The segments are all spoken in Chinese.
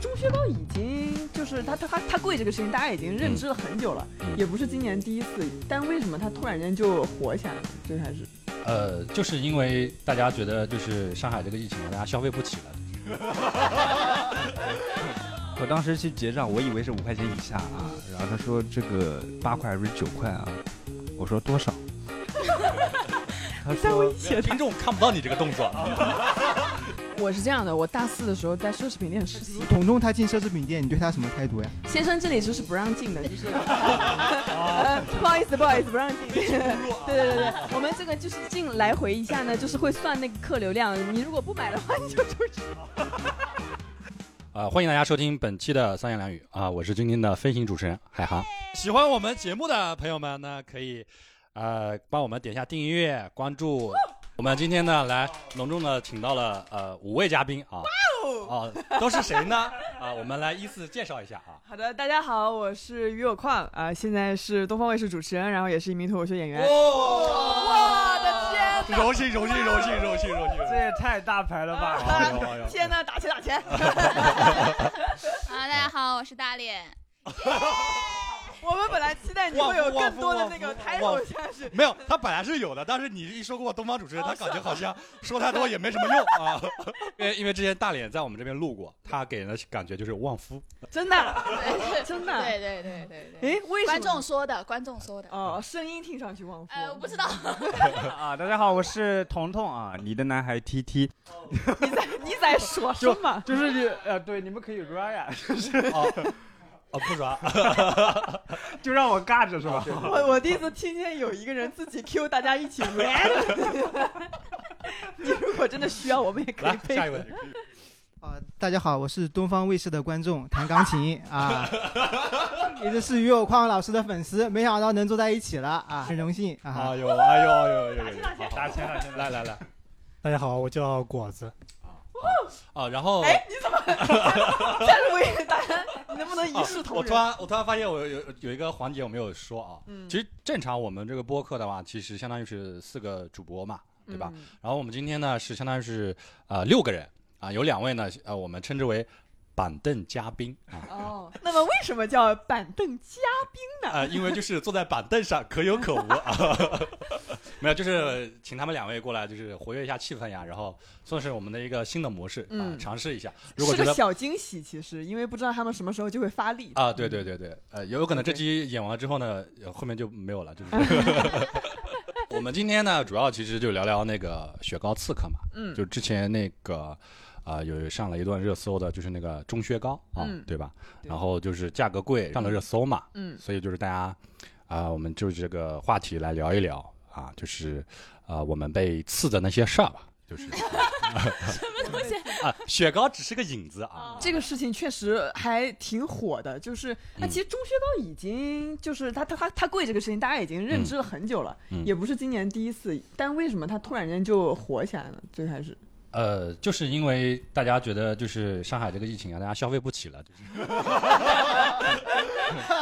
钟薛高已经就是他他他他贵这个事情，大家已经认知了很久了，也不是今年第一次。但为什么他突然间就火起来了？最开始，呃，就是因为大家觉得就是上海这个疫情，大家消费不起了。我当时去结账，我以为是五块钱以下啊，然后他说这个八块还是九块啊？我说多少？他说听众看不到你这个动作。我是这样的，我大四的时候在奢侈品店实习。彤彤他进奢侈品店，你对他什么态度呀？先生，这里就是不让进的，就是。不好意思，不好意思，不让进。对对对对，我们这个就是进来回一下呢，就是会算那个客流量，你如果不买的话，你就出去。啊，欢迎大家收听本期的三言两语啊，我是今天的飞行主持人海航。喜欢我们节目的朋友们呢，可以呃帮我们点一下订阅、关注。我们今天呢，来隆重的请到了呃五位嘉宾啊，哇哦，都是谁呢？啊，我们来依次介绍一下啊。好的，大家好，我是于有矿啊，现在是东方卫视主持人，然后也是一名脱口秀演员。哦我的天！荣幸荣幸荣幸荣幸荣幸！这也太大牌了吧！天哪，打钱打钱！啊，大家好，我是大脸。我们本来期待你会有更多的那个 title，现在是没有，他本来是有的，但是你一说过东方主持人，他感觉好像说太多也没什么用啊。因为因为之前大脸在我们这边录过，他给人的感觉就是旺夫，真的，真的，对对对对对。哎，为什么？观众说的，观众说的。哦，声音听上去旺夫。哎，我不知道。啊，大家好，我是彤彤啊，你的男孩 T T。你在你在说什么？就是你呃，对，你们可以 rap 呀，就是。哦，不抓，就让我尬着是吧？我我第一次听见有一个人自己 Q 大家一起 rap。你如果真的需要，我们也可以配。下一位。啊，大家好，我是东方卫视的观众，弹钢琴 啊，一直是于有矿老师的粉丝，没想到能坐在一起了啊，很荣幸啊。哎呦，哎呦，哎呦，打钱，打钱，打钱，打钱，来来来，大家好，我叫果子。啊，然后哎，你怎么 再录一大家，你能不能一视同仁？我突然我突然发现我有有一个环节我没有说啊，其实正常我们这个播客的话，其实相当于是四个主播嘛，对吧？然后我们今天呢是相当于是呃六个人啊，有两位呢呃我们称之为。板凳嘉宾啊！哦，那么为什么叫板凳嘉宾呢？呃，因为就是坐在板凳上可有可无啊。没有，就是请他们两位过来，就是活跃一下气氛呀，然后算是我们的一个新的模式啊，尝试一下。如果是个小惊喜，其实因为不知道他们什么时候就会发力啊。对对对对，呃，有可能这期演完之后呢，后面就没有了，就是。我们今天呢，主要其实就聊聊那个雪糕刺客嘛，嗯，就之前那个。啊，有上了一段热搜的，就是那个钟薛高啊，对吧？然后就是价格贵上了热搜嘛，嗯，所以就是大家啊，我们就这个话题来聊一聊啊，就是啊，我们被刺的那些事儿吧，就是什么东西啊？雪糕只是个引子啊，这个事情确实还挺火的，就是那其实钟薛高已经就是他他他他贵这个事情，大家已经认知了很久了，也不是今年第一次，但为什么他突然间就火起来了？最开始。呃，就是因为大家觉得就是上海这个疫情啊，大家消费不起了。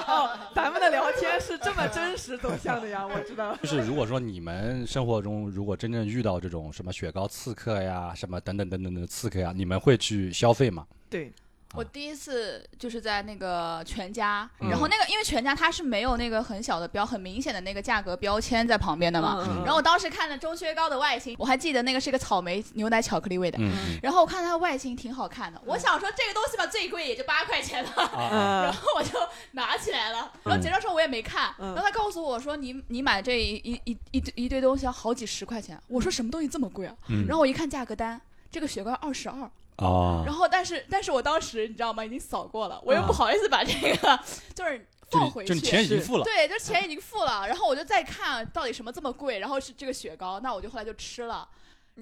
哦，咱们的聊天是这么真实走向的呀，我知道。就是如果说你们生活中如果真正遇到这种什么雪糕刺客呀，什么等等等等的刺客呀，你们会去消费吗？对。我第一次就是在那个全家，然后那个因为全家它是没有那个很小的标、很明显的那个价格标签在旁边的嘛，然后我当时看了钟薛高的外形，我还记得那个是个草莓牛奶巧克力味的，然后我看它的外形挺好看的，我想说这个东西吧最贵也就八块钱了，然后我就拿起来了，然后结账时候我也没看，然后他告诉我说你你买这一一一一一堆东西要好几十块钱，我说什么东西这么贵啊？然后我一看价格单，这个雪糕二十二。哦，然后但是但是我当时你知道吗？已经扫过了，我又不好意思把这个就是放回去，就钱已经付了，对，就钱已经付了。然后我就再看到底什么这么贵，然后是这个雪糕，那我就后来就吃了。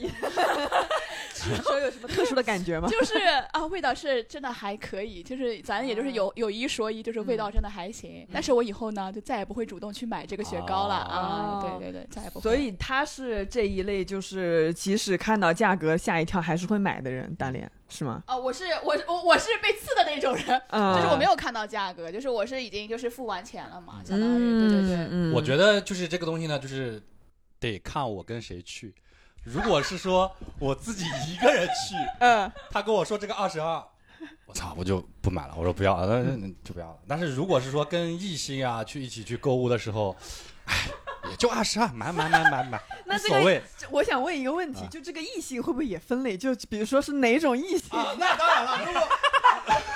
你 说有什么特殊的感觉吗？就是啊，味道是真的还可以，就是咱也就是有有一说一，就是味道真的还行。但是我以后呢，就再也不会主动去买这个雪糕了啊！对对对，再也不会。所以他是这一类，就是即使看到价格吓一跳还是会买的人，大脸是吗？啊，我是我我我是被刺的那种人，就是我没有看到价格，就是我是已经就是付完钱了嘛，相当于对对对。我觉得就是这个东西呢，就是得看我跟谁去。如果是说我自己一个人去，嗯，他跟我说这个二十二，我操，我就不买了。我说不要，那那就不要了。但是如果是说跟异性啊去一起去购物的时候，哎，也就二十二，买买买买买，那这个无所谓。我想问一个问题，啊就这个异性会不会也分类？就比如说是哪种异性？啊，那当然了，如果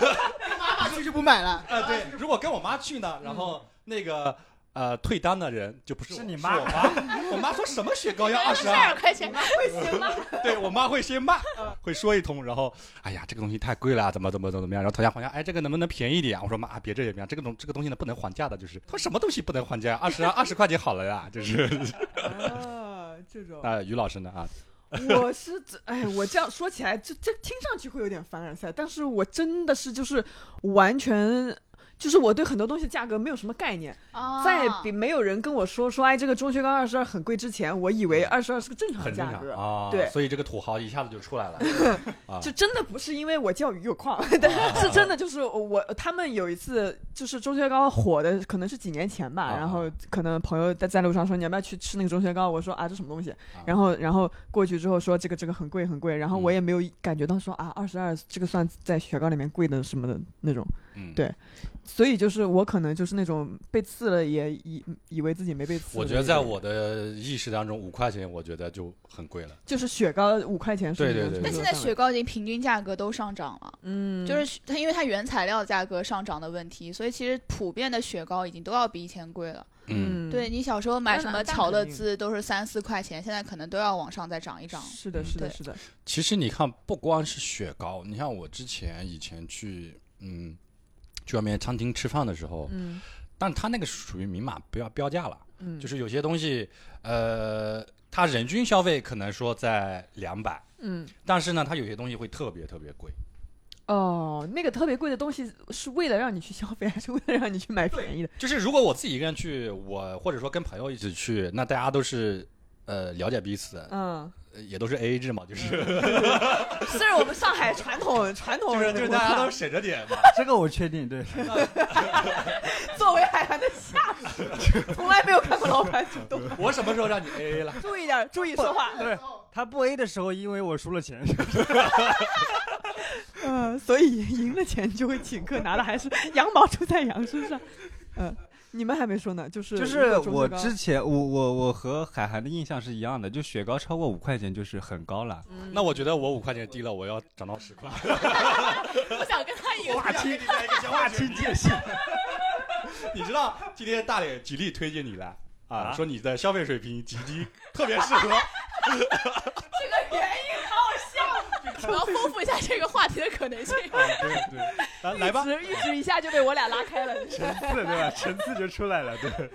妈妈去就不买了。啊对，如果跟我妈去呢，然后那个呃退单的人就不是我是你妈我妈。我妈说什么雪糕要二十二二？块钱，会行吗？对我妈会先骂，会说一通，然后哎呀这个东西太贵了，怎么怎么怎么怎么样，然后讨价还价，哎这个能不能便宜点？我说妈别这样，这个东这个东西呢不能还价的，就是他说什么东西不能还价？二十二十块钱好了呀，就是 啊，这种。啊于老师呢啊，我是这，哎，我这样说起来，这这听上去会有点凡尔赛，但是我真的是就是完全。就是我对很多东西价格没有什么概念，啊在比没有人跟我说说哎这个中学糕二十二很贵之前，我以为二十二是个正常的价格，常啊，对。所以这个土豪一下子就出来了 啊。就真的不是因为我教育有矿，但是真的就是我他们有一次就是中学高火的，可能是几年前吧，啊然后可能朋友在在路上说你要不要去吃那个中学高，我说啊这什么东西，啊。然后然后过去之后说这个这个很贵很贵，然后我嗯。也没有感觉到说啊二十二这个算在雪糕里面贵的什么的那种，嗯对所以就是我可能就是那种被刺了也以以为自己没被刺。我觉得在我的意识当中，五块钱我觉得就很贵了。就是雪糕五块钱是对对对但现在雪糕已经平均价格都上涨了。嗯就是它，因为它原材料价格上涨的问题，所以其实普遍的雪糕已经都要比以前贵了。嗯，对你小时候买什么巧乐兹都是三四块钱，现在可能都要往上再涨一涨。是的是的是的，其实你看，不光是雪糕，你像我之前以前去，嗯，去外面餐厅吃饭的时候，嗯但他那个属于明码标标价了，嗯就是有些东西，呃，他人均消费可能说在两百，嗯。但是呢，他有些东西会特别特别贵。哦，那个特别贵的东西是为了让你去消费，还是为了让你去买便宜的？就是如果我自己一个人去，我或者说跟朋友一起去，那大家都是呃了解彼此，嗯，呃也都是 A A 制嘛，就是 虽然我们上海传统传统就是就是大家都省着点嘛。这个我确定，对。作为海涵的下属，从来没有看过老板主动。我什么时候让你 A A 了？注意点，注意说话。对，他不 A 的时候，因为我输了钱。嗯，所以赢了钱就会请客，拿的还是羊毛出在羊身上。嗯，你们还没说呢，就是就是我之前，我我我和海涵的印象是一样的，就雪糕超过五块钱就是很高了。那我觉得我五块钱低了，我要涨到十块。我想跟他一个划清划清界限。你知道今天大脸极力推荐你来啊，啊说你的消费水平极低，特别适合。这个原因好笑，我要丰富一下这个话题的可能性。对对，来 来吧。只一指一下就被我俩拉开了。层次对吧？层次就出来了，对。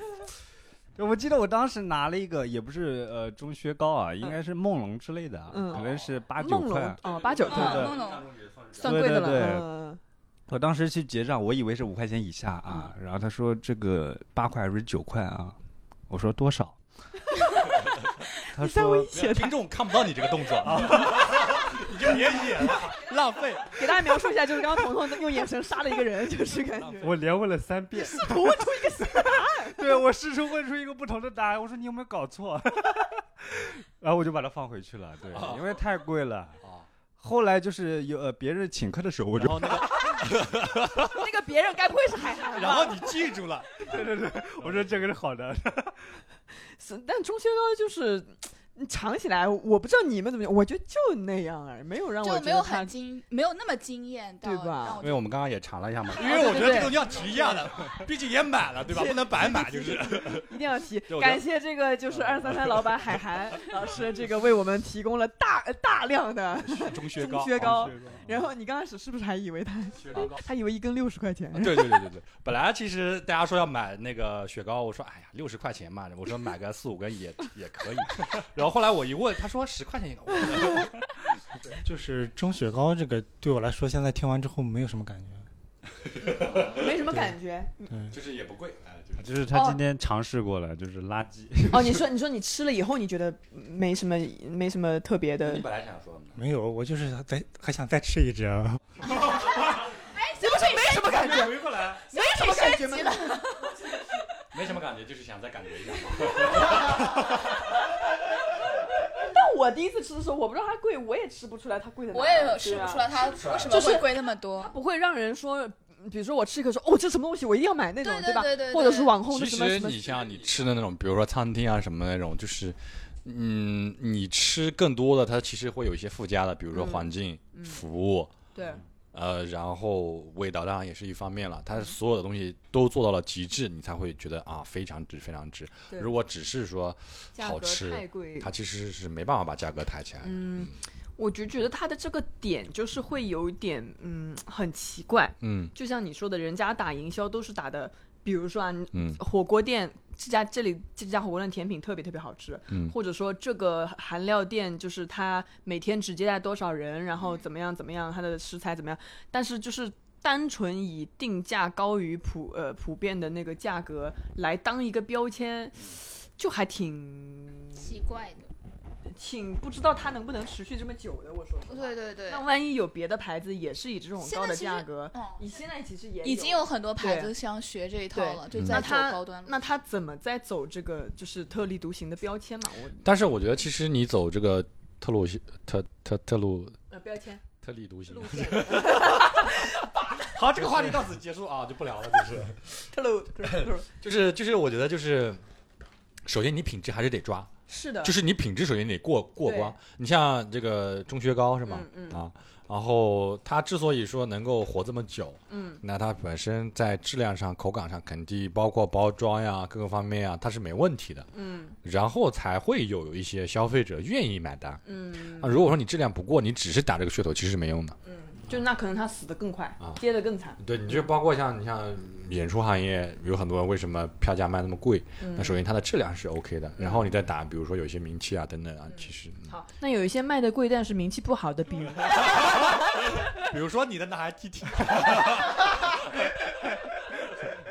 对我记得我当时拿了一个，也不是呃中靴高啊，应该是梦龙之类的啊，嗯可能是八九块。哦，八九块对梦龙算贵的对对对了。嗯我当时去结账，我以为是五块钱以下啊，然后他说这个八块还是九块啊？我说多少？他说听，众看不到你这个动作啊，你就别演了，浪费。给大家描述一下，就是刚刚彤彤用眼神杀了一个人，就是感觉。我连问了三遍，我问出一个答案。对我试图问出一个不同的答案，我说你有没有搞错？然后我就把它放回去了，对，因为太贵了。啊，后来就是有呃别人请客的时候，我就那个，那个别人该不会是海涵吧？然后你记住了，对对对我说这个是好的，是，但中薛高就是你尝起来，我不知道你们怎么样，我觉得就那样而已，没有让我就没有很惊，没有那么惊艳到对吧因为我们刚刚也尝了一下嘛，因为我觉得对这个东西要提一下的，毕竟也买了，对吧？不能白买，就是。一定要提感谢这个就是二三三老板海涵 老师，这个为我们提供了大大量的。中薛高，中薛高然后你刚开始是不是还以为他。他以为一根六十块钱？对对对对对，本来其实大家说要买那个雪糕，我说哎呀六十块钱嘛，我说买个四五根也也可以。然后后来我一问，他说十块钱一个，就是蒸雪糕这个对我来说，现在听完之后没有什么感觉。没什么感觉。对，就是也不贵，哎，就是他今天尝试过了，就是垃圾。哦，你说你说你吃了以后，你觉得没什么没什么特别的你，本来想说没有，我就是再还想再吃一只啊。这不是没什么感觉，回过来，没什么感觉吗？没什么感觉，就是想再感觉一下 我第一次吃的时候，我不知道它贵，我也吃不出来它贵的哪。我也有吃不出来它为什么就是会贵那么多它。不会让人说，比如说我吃一口说，哦，这什么东西，我一定要买那种，对吧对对？对或者是网红其的什么什么。实你像你吃的那种，比如说餐厅啊什么那种，就是，嗯，你吃更多的，它其实会有一些附加的，比如说嗯环境、嗯服务，对，呃，然后味道当然也是一方面了。它所有的东西都做到了极致，你才会觉得啊非常值，非常值。如果只是说好吃，它其实是没办法把价格抬起来的。嗯，我就觉得它的这个点就是会有一点嗯很奇怪，嗯就像你说的，人家打营销都是打的，比如说啊，嗯火锅店这家这里这家火锅店甜品特别特别好吃，嗯或者说这个韩料店就是它每天只接待多少人，然嗯后怎么样怎么样，它的食材怎么样，但是就是。单纯以定价高于普呃普遍的那个价格来当一个标签，就还挺奇怪的，挺不知道它能不能持续这么久的。我说实话对对对那，万一有别的牌子也是以这种高的价格，嗯，你现在其实也已经有很多牌子想学这一套了，就嗯在走那他高端路。那他怎么在走这个就是特立独行的标签嘛？我但是我觉得其实你走这个特鲁特特特鲁呃标签特立独行 好，这个话题到此结束啊，就不聊了，就是。特路特路就 是就是，我觉得就是，首先你品质还是得抓，是的，就是你品质首先得过过关。你像这个钟薛高是吗？嗯嗯啊，然后它之所以说能够活这么久，嗯那它本身在质量上、口感上，肯定包括包装呀各个方面啊，它是没问题的。嗯然后才会有一些消费者愿意买单。嗯啊，如果说你质量不过，你只是打这个噱头，其实是没用的。嗯，就那可能他死的更快啊，跌的更惨。对，你就包括像你像演出行业，有很多人为什么票价卖那么贵？嗯。那首先它的质量是 OK 的，然后你再打，比如说有些名气啊等等啊，其实，嗯。好，那有一些卖的贵但是名气不好的，比如？比如说你的男孩 T T。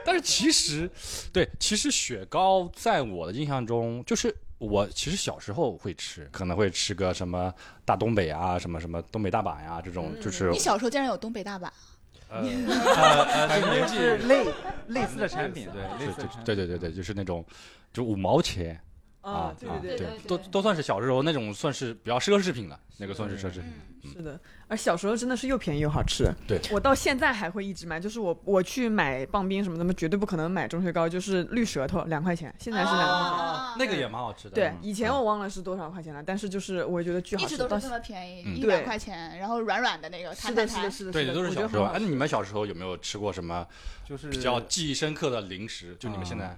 但是其实，对，其实雪糕在我的印象中，就是我其实小时候会吃，可能会吃个什么大东北啊，什么什么东北大板呀、这种，就是你小时候竟然有东北大板，呃呃呃，就年纪是类类似的产品，对，类对似的。对对对对，就是那种就五毛钱啊，对啊对对都都算是小时候那种算是比较奢侈品了，那个算是奢侈品。嗯，是的，而小时候真的是又便宜又好吃。对我到现在还会一直买，就是我我去买棒冰什么的，绝对不可能买钟薛高，就是绿舌头两块钱，现在是两块钱。啊那个也蛮好吃的。对嗯，以前我忘了是多少块钱了，但是就是我觉得巨好吃，到一直都是这么便宜，嗯一百块钱，然后软软的那个是的，是的，弹弹弹。是的，对，的都是小时候。哎，你们小时候有没有吃过什么就是比较记忆深刻的零食？就你们现在啊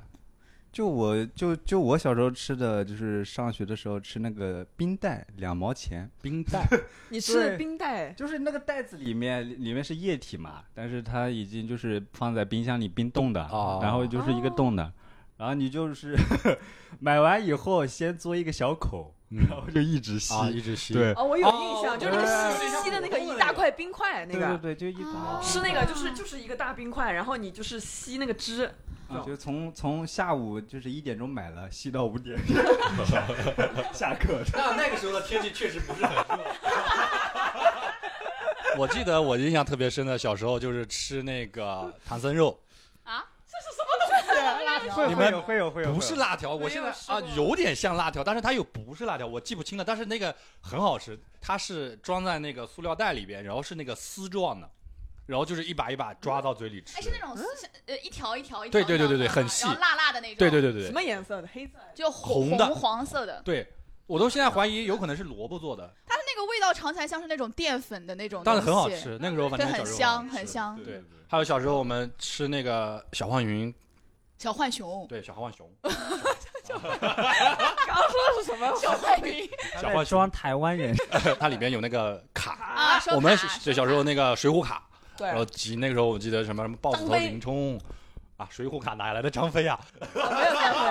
就我就就我小时候吃的，就是上学的时候吃那个冰袋，两毛钱，冰袋，你吃的冰袋，就是那个袋子里面里面是液体嘛，但是它已经就是放在冰箱里冰冻的，哦然后就是一个冻的，然后你就是 买完以后先嘬一个小口，然后就一直吸，啊，一直吸。对。哦，我有印象，哦就是那个对。细细的那个一大块冰块，那个。对对对，就一哦。是那个，就是就是一个大冰块，然后你就是吸那个汁。啊，就从从下午就是一点钟买了，吸到五点。下课。那那个时候的天气确实不是很热。我记得我印象特别深的，小时候就是吃那个唐僧肉，会你们有会有会有，不是辣条，我现在啊有点像辣条，但是它又不是辣条，我记不清了。但是那个很好吃，它是装在那个塑料袋里边，然后是那个丝状的，然后就是一把一把抓到嘴里吃哎，。是那种像呃一条一条一条对对对对对很细辣辣的那种。对对对对对什么颜色的？黑色。就红的红黄色的，对，我都现在怀疑有可能是萝卜做的，它的那个味道尝起来像是那种淀粉的那种，但是很好。吃。那个时候反，正很香，很香。对，还有小时候我们吃那个小浣熊，小浣熊，对，小浣熊，刚刚说的是什么？小浣熊小浣熊，台湾人，它里边有那个卡，我们卡对小时候那个水浒卡，对然后集那个时候我记得什么什么豹子头林冲啊，水浒卡哪来的张飞啊？没有张飞。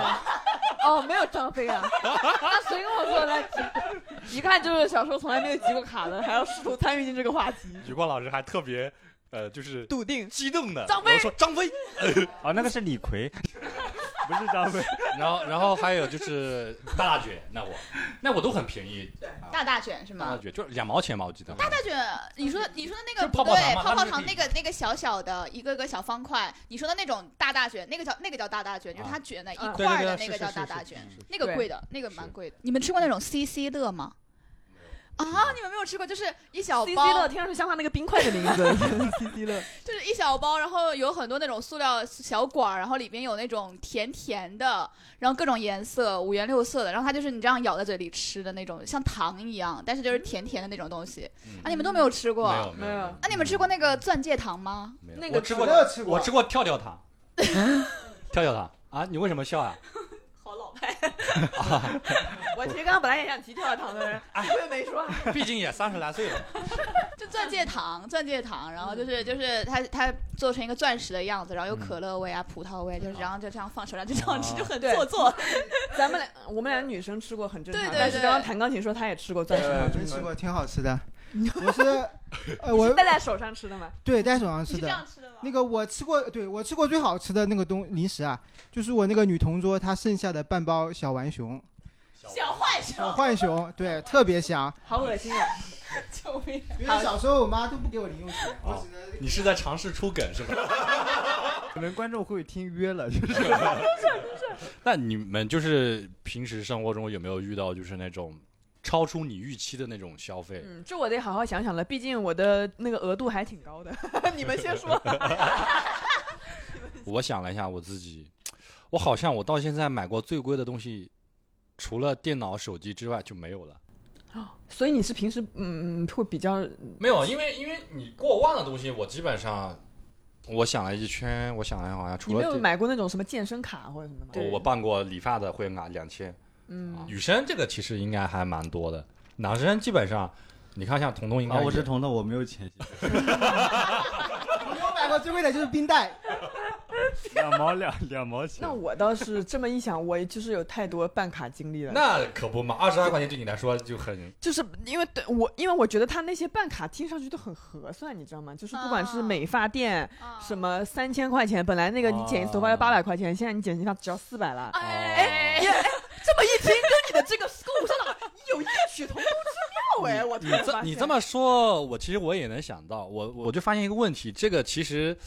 哦，没有张飞啊？那谁跟我说来集？一看就是小时候从来没有集过卡的，还要试图参与进这个话题，余光老师还特别呃，就是笃定。激动的，张飞说张飞，啊，那个是李逵，不是张飞。然后然后还有就是大大卷，那我那我都很便宜，大大卷是吗？大大卷就是两毛钱吧，我记得。大大卷，你说的你说的那个不对，泡泡糖那个那个小小的一个个小方块，你说的那种大大卷，那个叫那个叫大大卷，就是啊它卷的一嗯块的那个叫大大卷，那个贵的，那个蛮贵的。你们吃过那种 CC 乐吗？啊，你们没有吃过，就是一小 C C 包乐，听上去像他那个冰块的名字。C C 乐，就是一小包，然后有很多那种塑料小管儿，然后里边有那种甜甜的，然后各种颜色，五颜六色的，然后它就是你这样咬在嘴里吃的那种，像糖一样，但是就是甜甜的那种东西。啊，你们都没有吃过？没有没有啊，你们吃过那个钻戒糖吗？没有那个我吃过我吃过跳跳糖，跳跳糖啊！你为什么笑呀？我其实刚刚本来也想提跳跳糖的人，我也没说。毕竟也三十来岁了。就钻戒糖，钻戒糖，然后就是就是它它做成一个钻石的样子，然后有嗯。可乐味啊、葡萄味，就是然后就这样放手上就这样吃，就很对。做作。咱们俩，我们俩女生吃过很正常，对对对但是刚刚弹钢琴说她也吃过钻石糖，真吃过，挺好吃的。我是，呃，我戴在手上吃的吗？对戴手上吃的是这样。吃的吗？那个我吃过，对我吃过最好吃的那个东零食啊，就是我那个女同桌她剩下的半包小浣熊，小浣熊小，浣熊，对，特别香。好恶心啊！救命！因为小时候我妈都不给我零用钱，我只能你是在尝试出梗是吧？可能观众会听约了，就是那你们就是平时生活中有没有遇到就是那种超出你预期的那种消费？嗯，这我得好好想想了，毕竟我的那个额度还挺高的。你们先说。我想了一下我自己，我好像我到现在买过最贵的东西，除了电脑、手机之外就没有了。哦所以你是平时嗯会比较没有，因为因为你过万的东西，我基本上我想了一圈，我想了一下，好像除你没有买过那种什么健身卡或者什么的吗？我我办过理发的会员卡两千，嗯，女生这个其实应该还蛮多的，男生基本上，你看像彤彤应该啊，我是彤彤，我没有钱，我买过最贵的就是冰袋，两毛两两毛钱那。我倒是这么一想，我就是有太多办卡经历了。那可不嘛，二十二块钱对你来说就很就是因为对我，因为我觉得他那些办卡听上去都很合算，你知道吗？就是不管是美发店，啊什么三千块钱，本来那个你剪一次头发要八百块钱，现在你剪一次发只要四百了。哎，哎，这么一听，跟你的这个购物上脑有异曲同工之妙哎！我突你这你这么说，我其实我也能想到，我我就发现一个问题，这个其实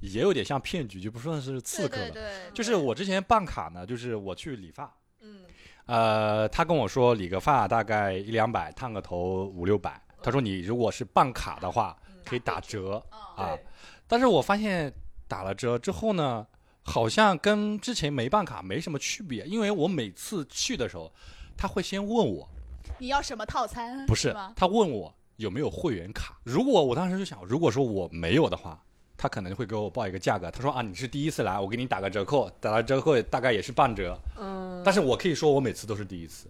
也有点像骗局，就不算是刺客了。对对对，就是我之前办卡呢，就是我去理发，嗯，呃，他跟我说理个发大概一两百，烫个头五六百。他说你如果是办卡的话，可以打折嗯啊。但是我发现打了折之后呢，好像跟之前没办卡没什么区别，因为我每次去的时候，他会先问我，你要什么套餐？不是吗？他问我有没有会员卡。如果我当时就想，如果说我没有的话，他可能会给我报一个价格。他说啊，你是第一次来，我给你打个折扣，打了折扣大概也是半折。嗯但是我可以说我每次都是第一次。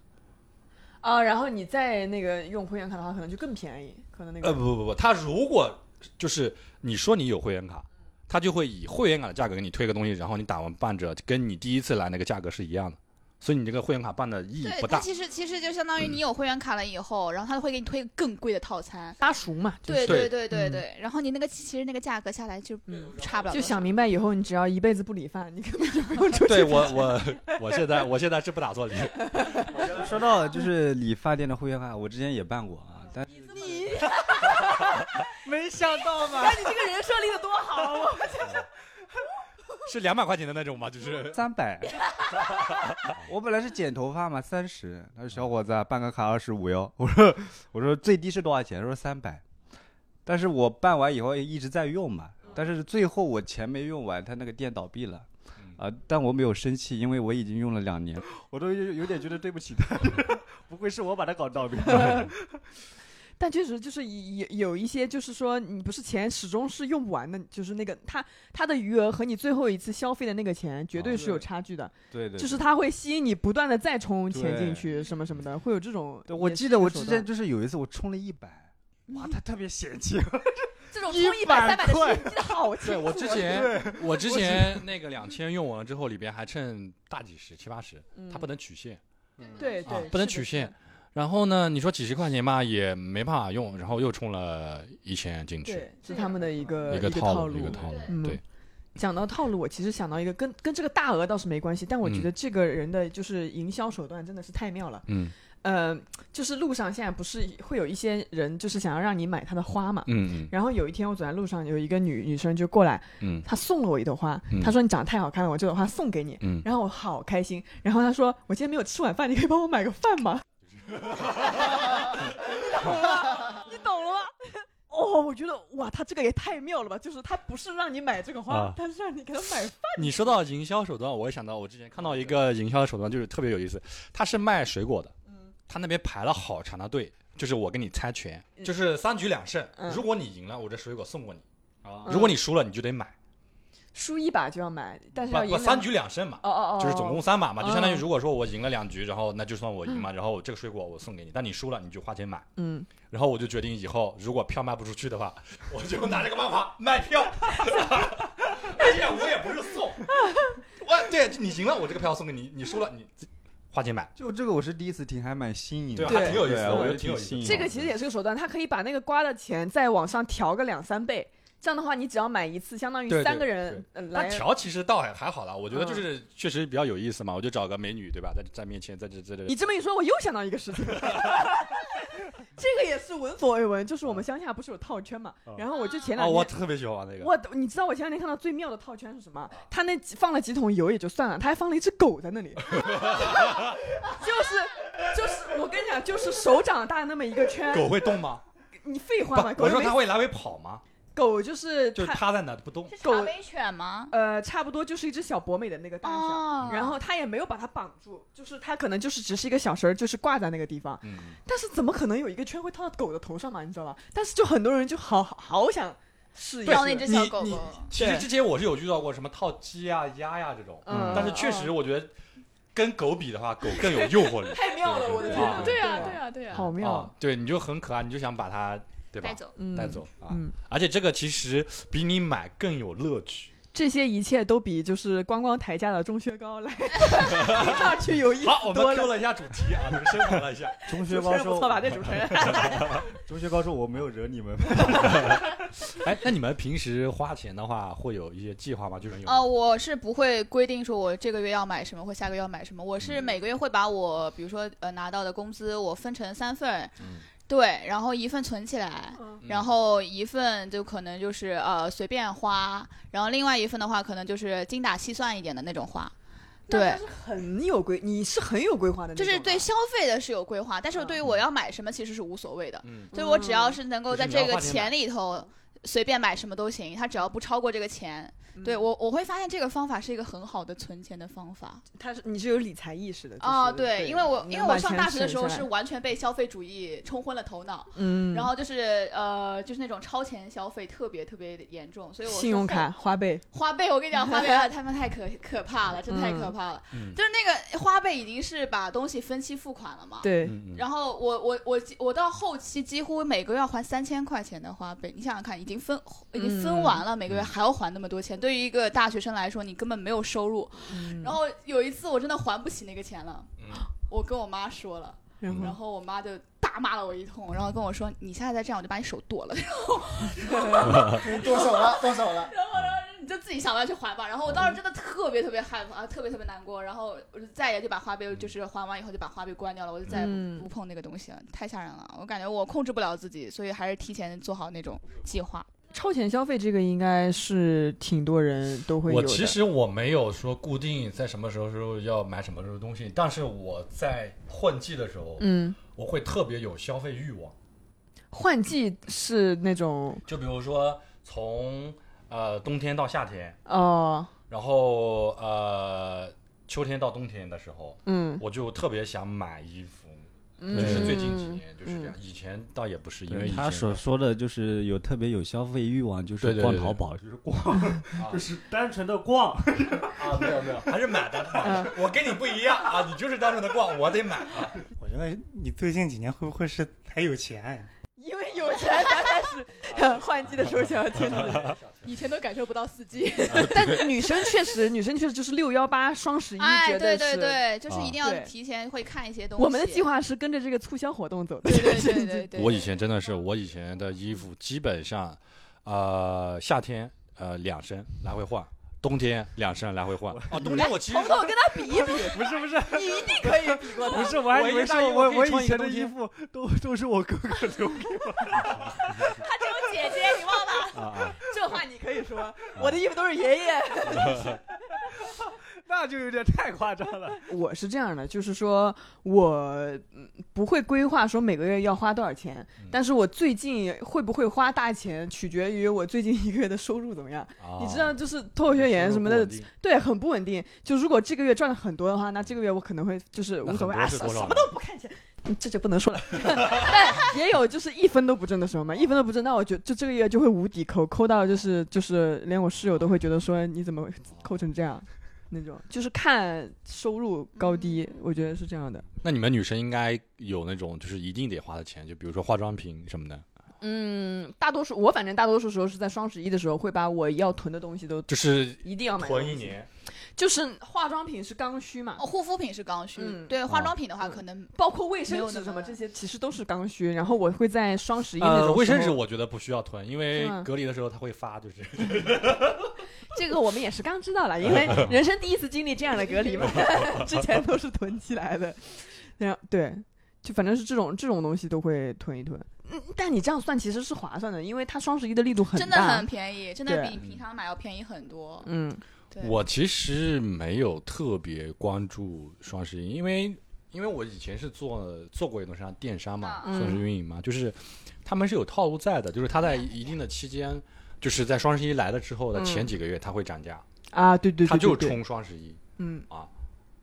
啊，然后你再那个用会员卡的话，可能就更便宜，可能那个呃，不不不不，他如果就是你说你有会员卡，他就会以会员卡的价格给你推个东西，然后你打完半折，跟你第一次来那个价格是一样的。所以你这个会员卡办的意义，不大。它其实其实就相当于你有会员卡了以后，然后他会给你推更贵的套餐。拉熟嘛，就是对对对对对对，然后你那个其实那个价格下来就嗯差不了就想明白以后，你只要一辈子不理发，你根本就不用出去。对我我 我现在我现在是不打算理。说到就是理发店的会员卡，我之前也办过啊，但你 没想到吧那你这个人设立的多好，我是 是两百块钱的那种吗？就是三百。我本来是剪头发嘛，三十。他说小伙子啊，办个卡二十五哟。我说我说最低是多少钱？他说三百。但是我办完以后一直在用嘛，但是最后我钱没用完，他那个店倒闭了。啊！但我没有生气，因为我已经用了两年，我都有有点觉得对不起他，不会是我把他搞倒闭的。但确实就是有有一些，就是说你不是钱始终是用不完的，就是那个他他的余额和你最后一次消费的那个钱绝对是有差距的，对对，就是他会吸引你不断的再充钱进去，什么什么的，会有这种。对我记得我之前就是有一次我充了一百，哇，他特别嫌弃，这种充一百三百的块事，记得好清楚。对我之前我之前那个两千用完了之后，里边还剩大几十七八十，嗯它不能取现。啊对对，不能取现。然后呢，你说几十块钱吧，也没办法用，然后又充了一千进去，对，是他们的一个一个套路，一个套路，嗯对，讲到套路，我其实想到一个跟跟这个大额倒是没关系，但我觉嗯得这个人的就是营销手段真的是太妙了。嗯呃，就是路上现在不是会有一些人就是想要让你买他的花嘛。嗯嗯然后有一天我走在路上，有一个女女生就过来，嗯她送了我一朵花，嗯她说你长得太好看了，我这朵花送给你。嗯，然后我好开心，然后她说我今天没有吃晚饭，你可以帮我买个饭吗？懂了吗？你懂了吗？哦，我觉得哇，他这个也太妙了吧！就是他不是让你买这个花，啊他是让你给他买饭。你说到营销手段，我也想到我之前看到一个营销的手段，就是特别有意思。他是卖水果的，嗯他那边排了好长的队，就是我跟你猜拳，嗯就是三局两胜。嗯如果你赢了，我这水果送过你；啊如果你输了，你就得买。输一把就要买，但是不不，要赢三局两胜嘛。哦哦哦，就是总共三把嘛，就相当于哦如果说我赢了两局，然后那就算我赢嘛，然后这个水果我送给你，但你输了你就花钱买。嗯，然后我就决定以后如果票卖不出去的话，我就拿这个办法卖票。而且我也不是送，我对你赢了，我这个票送给你，你输了你花钱买。就这个我是第一次听，还蛮新颖的，对还挺有意思的对我觉得挺有意思新颖的。这个其实也是个手段，他可以把那个瓜的钱再往上调个两三倍。这样的话，你只要买一次，相当于三个人呃那来。调其实倒还还好啦，我觉得嗯就是确实比较有意思嘛，我就找个美女对吧，在在面前在这在这你这么一说，我又想到一个事情，这个也是闻所未闻，就是我们乡下不是有套圈嘛，然后我就前啊，两天。我特别喜欢玩那个。我你知道我前两天看到最妙的套圈是什么？他那放了几桶油也就算了，他还放了一只狗在那里，就是就是我跟你讲，就是手掌大那么一个圈。狗会动吗？你废话嘛，不，我说它会来回跑吗？狗就是就趴在那不动。是狗茶杯犬吗？呃，差不多就是一只小博美的那个大小，哦然后它也没有把它绑住，就是它可能就是只是一个小绳儿，就是挂在那个地方。嗯，但是怎么可能有一个圈会套到狗的头上嘛？你知道吧？但是就很多人就好好想试一那只小狗狗，其实对之前我是有遇到过什么套鸡呀、鸭呀这种，嗯但是确实我觉得跟狗比的话，狗更有诱惑力。太妙了，我的天哪！对啊，对啊，对啊，好妙啊，，对，你就很可爱，你就想把它对吧带走。嗯带走啊。嗯，而且这个其实比你买更有乐趣。这些一切都比就是观光台价的钟薛高来 听上去有意思好，我们 Q 多了。一下主题啊，就是升华了一下。钟薛高说不错吧？这主持人。钟薛高说我没有惹你们，哎，那你们平时花钱的话，会有一些计划吗？就是有呃，我是不会规定说我这个月要买什么或下个月要买什么，我是每个月会把我比如说呃拿到的工资我分成三份，嗯对，然后一份存起来，嗯。然后一份就可能就是呃随便花，然后另外一份的话可能就是精打细算一点的那种花。对很有规，你是很有规划的就是对消费的是有规划，但是嗯。对于我要买什么其实是无所谓的，嗯，所以我只要是能够在这个钱里头随便买什么都行，它只要不超过这个钱。嗯对我我会发现这个方法是一个很好的存钱的方法。他是你是有理财意识的啊，就是对，因为我因为我上大学的时候是完全被消费主义冲昏了头脑，嗯，然后就是呃就是那种超前消费特别特别严重，所以我信用卡、花呗，花呗，我跟你讲，花呗 啊，他们太可可怕了，真的太可怕了。嗯就是那个花呗已经是把东西分期付款了嘛。。对，然后我我我我到后期几乎每个月要还三千块钱的花呗，你想想看，已经分已经分完了，每个月还要还那么多钱，对于一个大学生来说，你根本没有收入。嗯然后有一次我真的还不起那个钱了，嗯 我跟我妈说了，然后然后我妈就大骂了我一通，然后跟我说：“你现在再这样，我就把你手剁了。”剁手了，剁手了。然后你就自己想办法去还吧。然后我当时真的特别特别害怕，特别特别难过。然后我就再也就把花呗，就是还完以后就把花呗关掉了，我就再也不碰那个东西了，太吓人了。我感觉我控制不了自己，所以还是提前做好那种计划。超前消费这个应该是挺多人都会有的。我其实我没有说固定在什么时候时候要买什么时候东西，但是我在换季的时候，嗯，我会特别有消费欲望。换季是那种就比如说从呃冬天到夏天，哦，然后呃秋天到冬天的时候，嗯，我就特别想买衣服。嗯就是最近几年就是这样，以前倒也不是，因为他所说的就是有特别有消费欲望，就是逛淘宝，就是逛，就是单纯的逛。啊没有没有，还是买的。嗯我跟你不一样啊，你就是单纯的逛，我得买啊。我觉得你最近几年会不会是太有钱？因为有钱 换季的时候想要听的。以前都感受不到四季。但女生确实，女生确实就是六幺八、双十一，哎，对对是。对，就是一定要提前会看一些东西。我们的计。划是跟着这个促销活动走的。对对对对对。我以前真的是，我以前的衣服基本上，呃，夏天呃两身来回换，冬天两身来回换。啊，冬天我其实彤彤跟他比一比，不是不是你一定可以比过他。不是，我还以为是我我以前的衣服。都都是我哥哥留给我 他只有姐姐，你忘了？这话你可以说，我的衣服都是爷爷。那就有点太夸张了。我是这样的，就是说我嗯不会规划说每个月要花多少钱，嗯但是我最近会不会花大钱，取决于我最近一个月的收入怎么样。啊你知道，就是脱口秀演员什么的对，很不稳定。就如果这个月赚了很多的话，那这个月我可能会就是无所谓啊，什么都不看钱。嗯这就不能说了，但也有就是一分都不挣的时候嘛，一分都不挣，那我觉就这个月就会无底抠，抠到就是就是连我室友都会觉得说你怎么抠成这样，那种就是看收入高低，我觉得是这样的。那你们女生应该有那种就是一定得花的钱，就比如说化妆品什么的，嗯，大多数我反正大多数时候是在双十一的时候会把我要囤的东西都就是 一定要买，囤一，年。就是化妆品是刚需嘛哦，，护肤品是刚需，嗯对，化哦妆品的话嗯可能包括卫生纸什么这些，其实都是刚需。然后我会在双十一那呃，种卫生纸我觉得不需要囤，因为隔离的时候他会发，就是 这个我们也是刚知道了，因为人生第一次经历这样的隔离嘛，之前都是囤起来的。然后对，就反正是这种这种东西都会囤一囤。嗯，但你这样算其实是划算的，因为它双十一的力度很大。真的很便宜，真的比你平常买要便宜很多。嗯，我其实没有特别关注双十一，因为因为我以前是做做过一段时间电商嘛，嗯算是运营嘛，就是他们是有套路在的，就是他在一定的期间，就是在双十一来了之后的嗯。前几个月，它会涨价，啊，对对对，他就冲双十一。嗯。啊。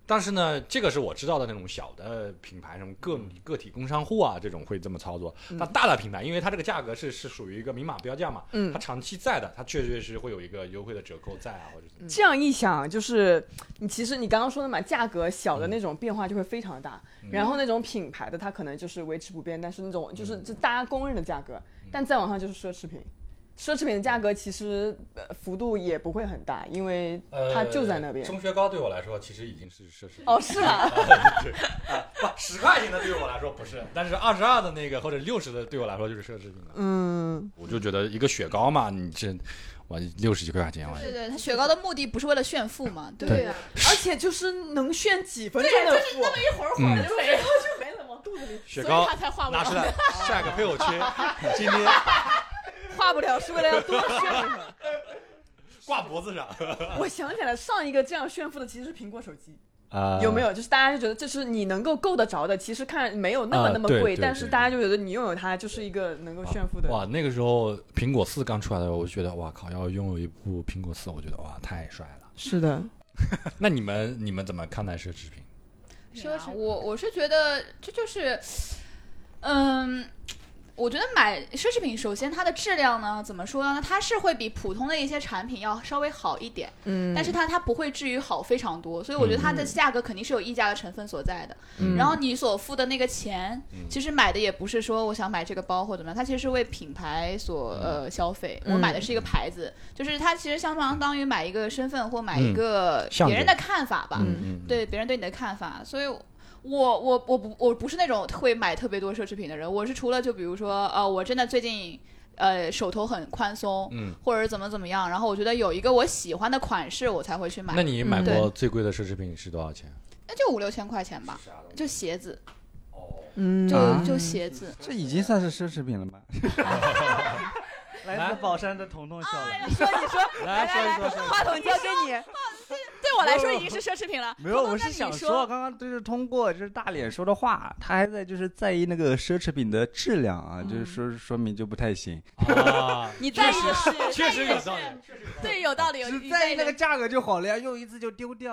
但是呢，这个是我知道的那种小的品牌，什么个个体工商户啊，这种会这么操作。嗯。但大的品牌，因为它这个价格是是属于一个明码标价嘛，嗯。它长期在的，它确确实实会有一个优惠的折扣在啊，或者怎么样。这样一想，就是你其实你刚刚说的嘛，价格小的那种变化就会非常大，嗯。然后那种品牌的它可能就是维持不变，但是那种就是就大家公认的价格，但再往上就是奢侈品。奢侈品的价格其实呃幅度也不会很大，因为它就在那边。呃中学高对我来说，其实已经是奢侈品。哦，是吗？对啊，不，十块钱的对我来说不是，但是二十二的那个或者六十的对我来说就是奢侈品了。嗯，我就觉得一个雪糕嘛，你这我六十几块钱，我对对，它雪糕的目的不是为了炫富嘛？对对啊，而且就是能炫几分钟的富，那么一会儿会儿就没了，就没了，往肚子里雪糕它才画不了。拿出来 晒个朋友圈，今天化不了，是为了要多炫。挂脖子上。我想起来，上一个这样炫富的其实是苹果手机。啊有没有？就是大家就觉得这是你能够够得着的，其实看没有那么啊那么贵，但是大家就觉得你拥有它就是一个能够炫富的。哇，那个时候苹果四刚出来的时候，我就觉得哇靠，要拥有一部苹果四，我觉得哇太帅了。是的，那你们你们怎么看待奢侈品？奢侈，我我是觉得这就是，嗯。我觉得买奢侈品，首先它的质量呢，怎么说呢？它是会比普通的一些产品要稍微好一点，嗯但是它它不会至于好非常多，所以我觉得它的价格肯定是有溢价的成分所在的。嗯然后你所付的那个钱，嗯其实买的也不是说我想买这个包或怎么样，它其实是为品牌所呃消费。我买的是一个牌子，就是它其实相当当于买一个身份或买一个别人的看法吧。嗯嗯，对别人对你的看法，所以我我我不我不是那种会买特别多奢侈品的人，我是除了就比如说呃，我真的最近呃手头很宽松，嗯，或者是怎么怎么样，然后我觉得有一个我喜欢的款式，我才会去买，那你买嗯过最贵的奢侈品是多少钱？那就五六千块钱吧，就鞋子，嗯就、啊就鞋子。这已经算是奢侈品了吗？来自宝山的彤彤笑了，你说你说，来说一说说一说。话筒交给你。对我来说已经是奢侈品了。没有，我是想说，刚刚就是通过就是大脸说的话，他还在就是在意那个奢侈品的质量啊，就是说说明就不太行，啊，你在意的是确实有道理。对，有道理，有只在意那个价格就好了呀，用一次就丢掉，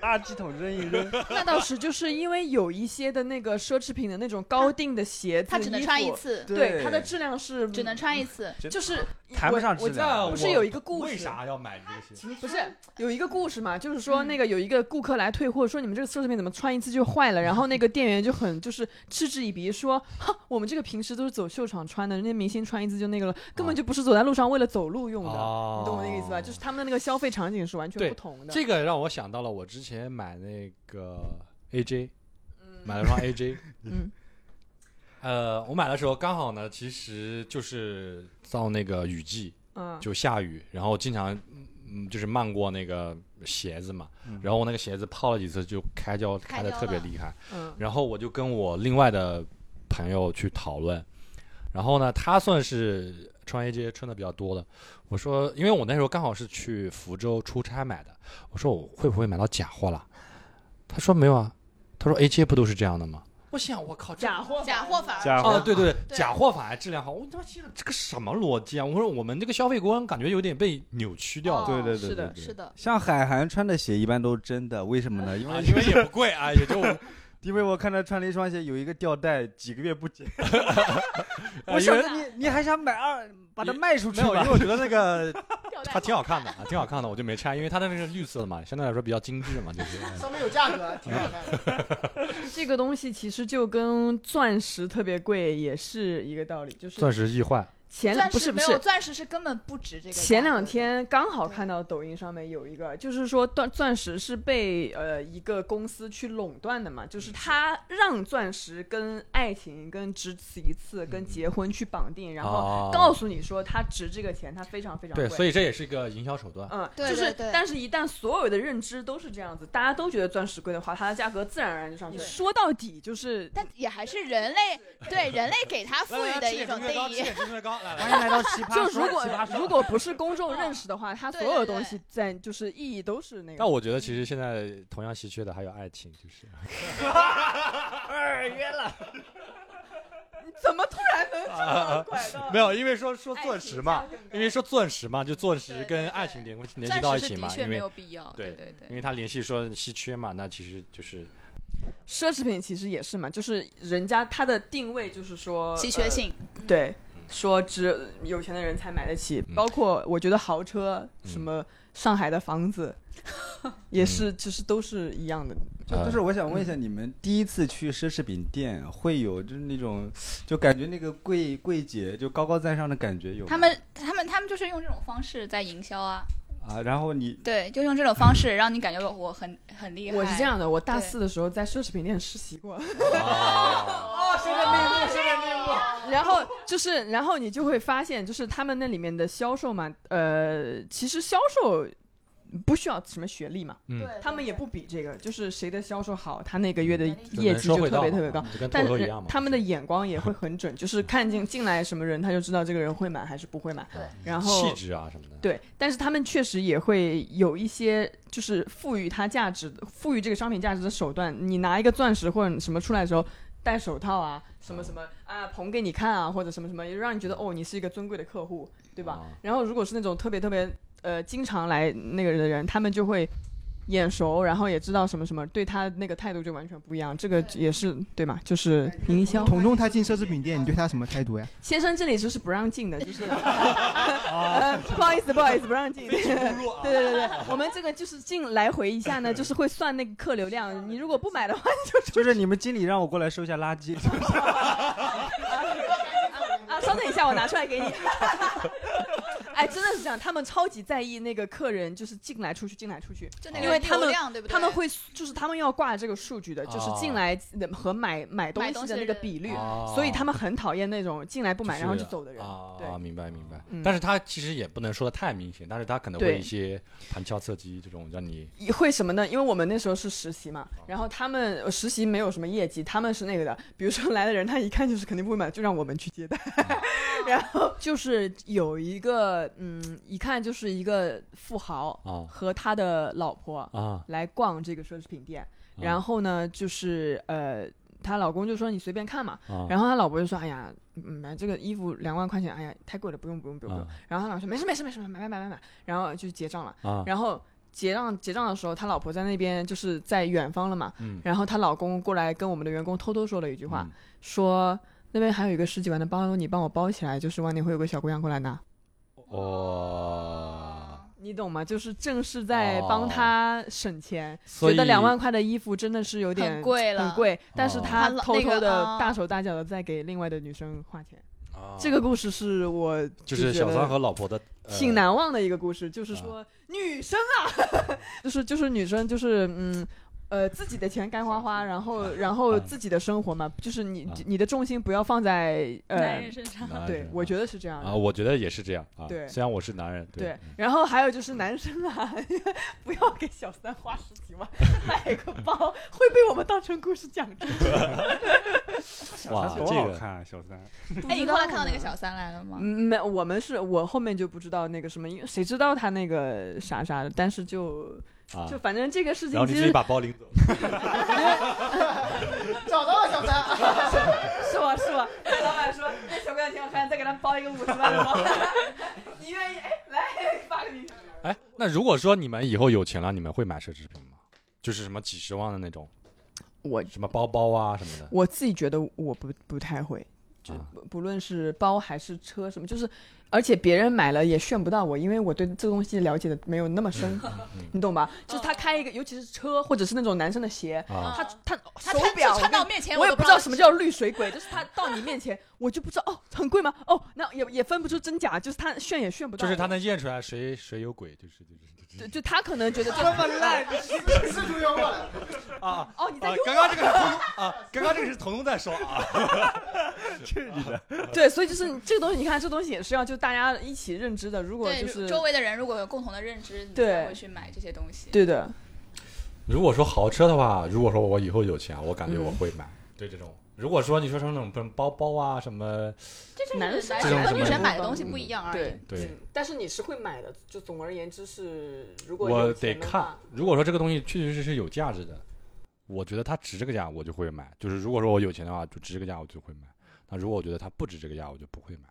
垃圾桶扔一扔。那倒是，就是因为有一些的那个奢侈品的那种高定的鞋子，它只能穿一衣服，次，对它的质量是只能穿一次。就是谈不上我质量。不是有一个故事为啥要买这些？不是有一个故事嘛，就是说那个有一个顾客来退货，说你们这个奢侈品怎么穿一次就坏了，然后那个店员就很就是嗤之以鼻，说哈我们这个平时都是走秀场穿的，人家明星穿一次就那个了，根本就不是走在路上为了走路用的，哦你懂我那个意思吧？就是他们的那个消费场景是完全不同的。这个让我想到了我之前买那个 AJ，买了双 AJ，嗯呃，我买的时候刚好呢，其实就是到那个雨季，嗯，就下雨，然后经常嗯就是漫过那个鞋子嘛，然后我那个鞋子泡了几次就开胶开的特别厉害，嗯然后我就跟我另外的朋友去讨论，然后呢，他算是穿 AJ 穿的比较多的，我说，因为我那时候刚好是去福州出差买的，我说我会不会买到假货了？他说没有啊，他说 AJ 不都是这样的吗？我想，我靠，这假货假货反而假哦，对对对，对假货法还质量好，我他妈心想这个什么逻辑啊？我说我们这个消费观感觉有点被扭曲掉了。哦对对对是的是的，像海涵穿的鞋一般都是真的，为什么呢？因啊，为因为也不贵啊，也就 因为我看他穿了一双鞋，有一个吊带，几个月不剪。啊我想着你你还想买二，把它卖出去没有，因为？我觉得那个它挺好看的啊，挺好看的，我就没拆，因为它的那个绿色的嘛，相对来说比较精致嘛，就是。上面有价格，挺好看的。这个东西其实就跟钻石特别贵也是一个道理，就是钻石易坏，前钻石没有，不是不是钻石是根本不值这个。前两天刚好看到抖音上面有一个，就是说钻钻石是被呃一个公司去垄断的嘛，就是他让钻石跟爱情、跟只此一次、跟结婚去绑定，然后哦告诉你说它值这个钱，它非常非常贵。对，所以这也是一个营销手段。嗯，对就是对对，但是一旦所有的认知都是这样子，大家都觉得钻石贵的话，它的价格自然而然就上去了。说到底就是但也还是人类对人类给它赋予的一种定义。欢迎来到奇葩就说。如果奇葩说如果不是公众认识的话，它所有的东西在就是意义都是那个。但我觉得其实现在同样稀缺的还有爱情，就是 二约了，怎么突然能这么拐到？没有，因为说说钻石嘛因为说钻石嘛，就钻石跟爱情联联系到一起嘛，因为没有必要。对对对因为他联系说稀缺嘛，那其实就是奢侈品其实也是嘛，就是人家它的定位就是说稀缺、性。呃对，说只有钱的人才买得起，嗯。包括我觉得豪车，嗯。什么上海的房子，也是其实都是一样的。就就是我想问一下，你们第一次去奢侈品店会有就是那种，就感觉那个柜柜姐就高高在上的感觉有吗？他们他们他们就是用这种方式在营销啊，啊，然后你对，就用这种方式让你感觉我很很厉害。我是这样的，我大四的时候在奢侈品店实习过，哦，现在内幕，现在内幕。然后就是，然后你就会发现，就是他们那里面的销售嘛，呃，其实销售不需要什么学历嘛，嗯，他们也不比这个，就是谁的销售好，他那个月的业绩就特别特别高。但是脱口一样嘛。他们的眼光也会很准，就是 看进进来什么人，他就知道这个人会买还是不会买。对然后气质啊什么的，对，但是他们确实也会有一些就是赋予它价值、赋予这个商品价值的手段。你拿一个钻石或者什么出来的时候，戴手套啊，什么什么啊，捧给你看啊，或者什么什么，也让你觉得哦，你是一个尊贵的客户，对吧？啊然后如果是那种特别特别呃经常来那个的人，他们就会。眼熟，然后也知道什么什么，对他那个态度就完全不一样。这个也是对嘛？就是营销。彤彤他进奢侈品店，你对他什么态度呀？先生这里就是不让进的，就是，呃，不好意思，不好意思，不让进。对对对对，我们这个就是进来回一下呢，就是会算那个客流量。你如果不买的话，就就是你们经理让我过来收一下垃圾，啊，稍等一下，我拿出来给你。哎，真的是这样，他们超级在意那个客人就是进来出去，进来出去。就那个因为他们流量，对不对？他们会就是他们要挂这个数据的，就是哦进来和买买东西的那个比率，所以他们很讨厌那种进来不买然后就走的人。对啊，明白明白嗯。但是他其实也不能说的太明显，但是他可能会一些旁敲侧击这种让你会什么呢？因为我们那时候是实习嘛，然后他们呃实习没有什么业绩，他们是那个的。比如说来的人，他一看就是肯定不会买，就让我们去接待。然后就是有一个嗯，一看就是一个富豪啊和他的老婆啊来逛这个奢侈品店，啊然后呢就是呃。她老公就说你随便看嘛，啊然后她老婆就说哎呀，嗯买这个衣服两万块钱，哎呀太贵了，不用不用不用不用。啊然后她老公说没事没事没事，买买买买买，然后就结账了。啊然后结账结账的时候，他老婆在那边就是在远方了嘛，嗯然后她老公过来跟我们的员工偷偷说了一句话，嗯说那边还有一个十几万的包，你帮我包起来，就是晚点会有个小姑娘过来拿，哦，你懂吗？就是正是在帮他省钱，所以觉得两万块的衣服真的是有点很贵了。很贵，但是哦。他偷偷的哦。大手大脚的在给另外的女生花钱。啊这个故事是我就是觉得小三和老婆的呃挺难忘的一个故事，就是说女生啊，就是就是女生就是嗯。呃，自己的钱该花花，然后 然后啊自己的生活嘛，就是你啊你的重心不要放在男呃人，身上。对我觉得是这样的啊，。我觉得也是这样啊。对虽然我是男人，对，然后还有就是男生啊，不要给小三花十几万 买个包，会被我们当成故事讲出去。哇，多这个好看啊，小三。哎，你后来看到那个小三来了吗？嗯没，我们是我后面就不知道那个什么，因为谁知道他那个啥啥的，但是就啊就，反正这个事然后你自己把包领走。找到了小三，是我是我，老板说哎小姑娘挺好看，再给她包一个五十万的包，你愿意？哎，来发给你。哎，那如果说你们以后有钱了，你们会买奢侈品吗？就是什么几十万的那种，我什么包包啊什么的。我自己觉得我不不太会，就啊不不论是包还是车什么，就是而且别人买了也炫不到我，因为我对这个东西了解的没有那么深，你懂吧？就是他开一个，尤其是车或者是那种男生的鞋，啊，他他手表到跟面前，我也不不知道什么叫绿水鬼，就是他到你面前，我就不知道哦，很贵吗？哦，那也也分不出真假，就是他炫也炫不到我，就是他能验出来谁谁有鬼，就是就是就就他可能觉得这这么烂，是出幽默了。啊哦，你在啊！刚刚这个是彤彤啊，刚刚这个是彤彤在说啊。对，所以就是这个东西，你看这东西也是要就大家一起认知的。如果对，就是周围的人如果有共同的认知，你对才会去买这些东西。对的，如果说豪车的话，如果说我以后有钱，我感觉嗯我会买。对这种，如果说你说成那种什么包包啊什么，这就是男生男生和女生买的东西不一样而已。对对嗯但是你是会买的。就总而言之是，如果我得看。如果说这个东西确确实实是有价值的，我觉得它值这个价，我就会买。就是如果说我有钱的话，就值这个价，我就会买。那如果我觉得它不值这个价，我就不会买。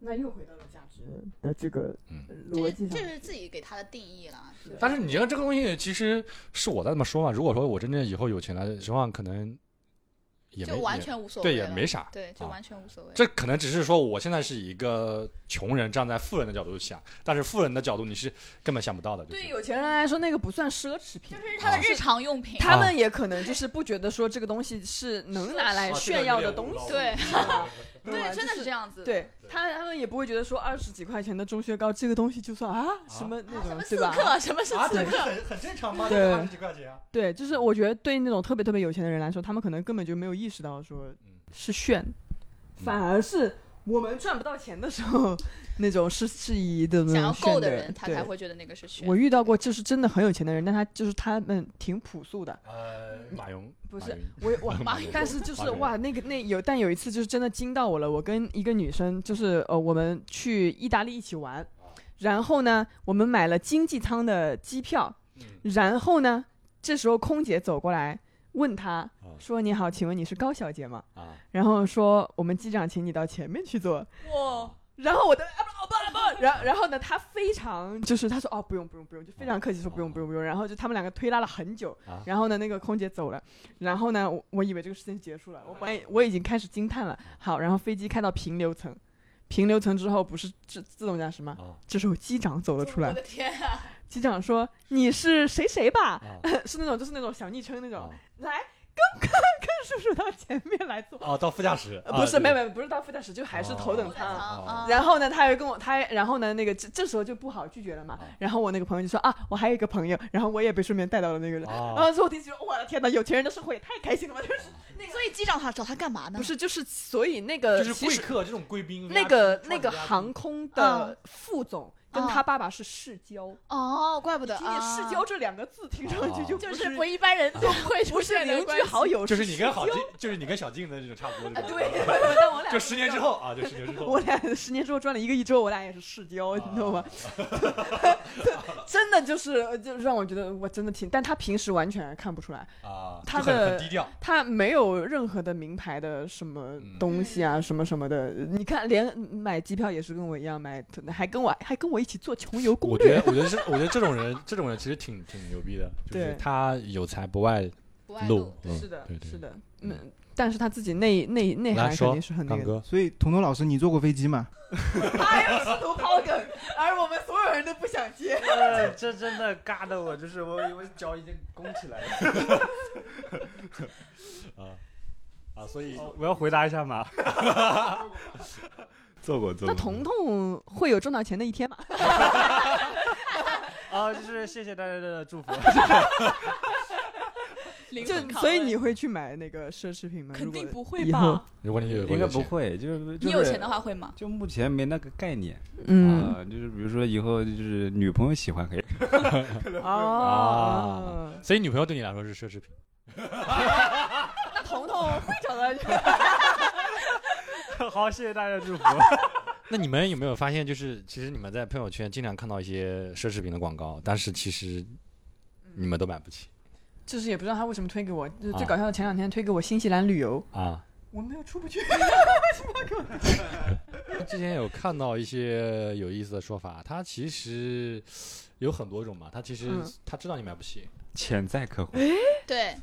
那又回到了价值的这个嗯逻辑上。是自己给他的定义了。对但是你觉得这个东西其实是我在这么说嘛？如果说我真正以后有钱了，实话可能也没就完全无所谓对，也没啥。对，就啊完全无所谓。这可能只是说我现在是一个穷人站在富人的角度想，但是富人的角度你是根本想不到的。就是对有钱人来说，那个不算奢侈品，就是他的日常用品。他们也可能就是不觉得说这个东西是能拿来炫耀的东西。对，真的是这样。子。对他，他们也不会觉得说二十几块钱的中薛高这个东西就算啊什么那啊，什么，种对吧？刺客？什么是啊，刺客？很很正常吗？对二十几块钱啊。对，就是我觉得对那种特别特别有钱的人来说，他们可能根本就没有意识到说嗯是炫，反而是我们赚不到钱的时候，那种是是以的那想要种炫的够的人，他才会觉得那个是炫。我遇到过就是真的很有钱的人，但他就是他们挺朴素的，呃，马云不是我我 马云但是就是哇，那个那有，但有一次就是真的惊到我了。我跟一个女生，就是呃，我们去意大利一起玩，然后呢，我们买了经济舱的机票，然后呢，这时候空姐走过来问他说：“你好，请问你是高小姐吗？啊，？”然后说：“我们机长请你到前面去坐。”哇，然后我的啊不啊不啊不，然后然后呢，他非常就是他说哦不用不用不用，就非常客气说不用不用不用，然后就他们两个推拉了很久啊，然后呢那个空姐走了，然后呢我我以为这个事情结束了，我本来我已经开始惊叹了，好，然后飞机开到平流层，平流层之后不是自自动驾驶吗？啊这时候机长走了出来，我的天啊！机长说你是谁谁吧？啊 是那种就是那种小昵称那种啊，来跟跟跟叔叔到前面来坐。哦，到副驾驶呃不是，没有没有有，不是到副驾驶，就还是头等舱。啊然后呢，他又跟我，他然后呢，那个这这时候就不好拒绝了嘛啊。然后我那个朋友就说啊，我还有一个朋友，然后我也被顺便带到了那个人。然啊后之后我听起说，我的天哪，有钱人的生活也太开心了吧！就是 所以机长他找他干嘛呢？不是就是所以那个就是贵客这种贵宾，那个那个航空的副总跟他爸爸是世交，哦，怪不得听见世交这两个字听上去就就是不一般人都会不是邻居好友。就是你跟好静，就是你跟小静的这种差不多。对，但 我俩就十年之后啊，就十年之后。我俩十年之后赚了一个亿之后，我俩也是世交，你知道吗？真的就是，就让我觉得我真的挺，但他平时完全看不出来，啊，他的很低调。他没有任何的名牌的什么东西啊，什么什么的。你看，连买机票也是跟我一样买，还跟我还跟我一起做穷游攻略我觉得，。我觉得是，我觉得这种人，这种人其实挺挺牛逼的，就是他有才不外露外露。。嗯是的对，对是的，嗯，但是他自己内内内涵肯定是很那个所以彤彤老师，你坐过飞机吗？他又试图抛梗，而我们所有人都不想接。呃，这真的尬的我，就是我我脚已经弓起来了。啊啊，所以我要回答一下吗？做过做过。那彤彤会有挣到钱的一天吗？啊，就是谢谢大家的祝福。就所以你会去买那个奢侈品吗？肯定不会吧？如果你有应该不钱，会，就是你有钱的，话会吗？就目前没那个概念嗯啊。就是比如说以后就是女朋友喜欢可以。哦，所以女朋友对你来说是奢侈品。那彤彤哦，会找到。好，谢谢大家祝福。那你们有没有发现，就是其实你们在朋友圈经常看到一些奢侈品的广告，但是其实你们都买不起。就是也不知道他为什么推给我，就是最啊搞笑的前两天推给我新西兰旅游，啊。我没有出不去。之前有看到一些有意思的说法，他其实有很多种嘛，他其实嗯。他知道你买不起，潜在客户，对，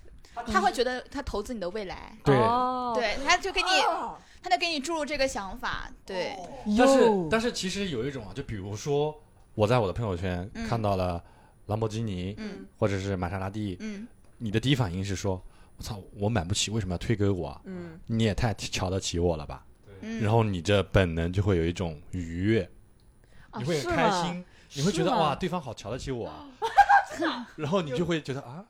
他会觉得他投资你的未来，对。哦，对，他就给你，哦他就给你注入这个想法，对，但是但是其实有一种啊，就比如说我在我的朋友圈嗯。看到了兰博基尼、嗯。或者是玛莎拉蒂，嗯，你的第一反应是说，我操，我买不起，为什么要推给我啊？嗯，你也太瞧得起我了吧？嗯。然后你这本能就会有一种愉悦，啊你会很开心，你会觉得哇，对方好瞧得起我啊，然后你就会觉得啊，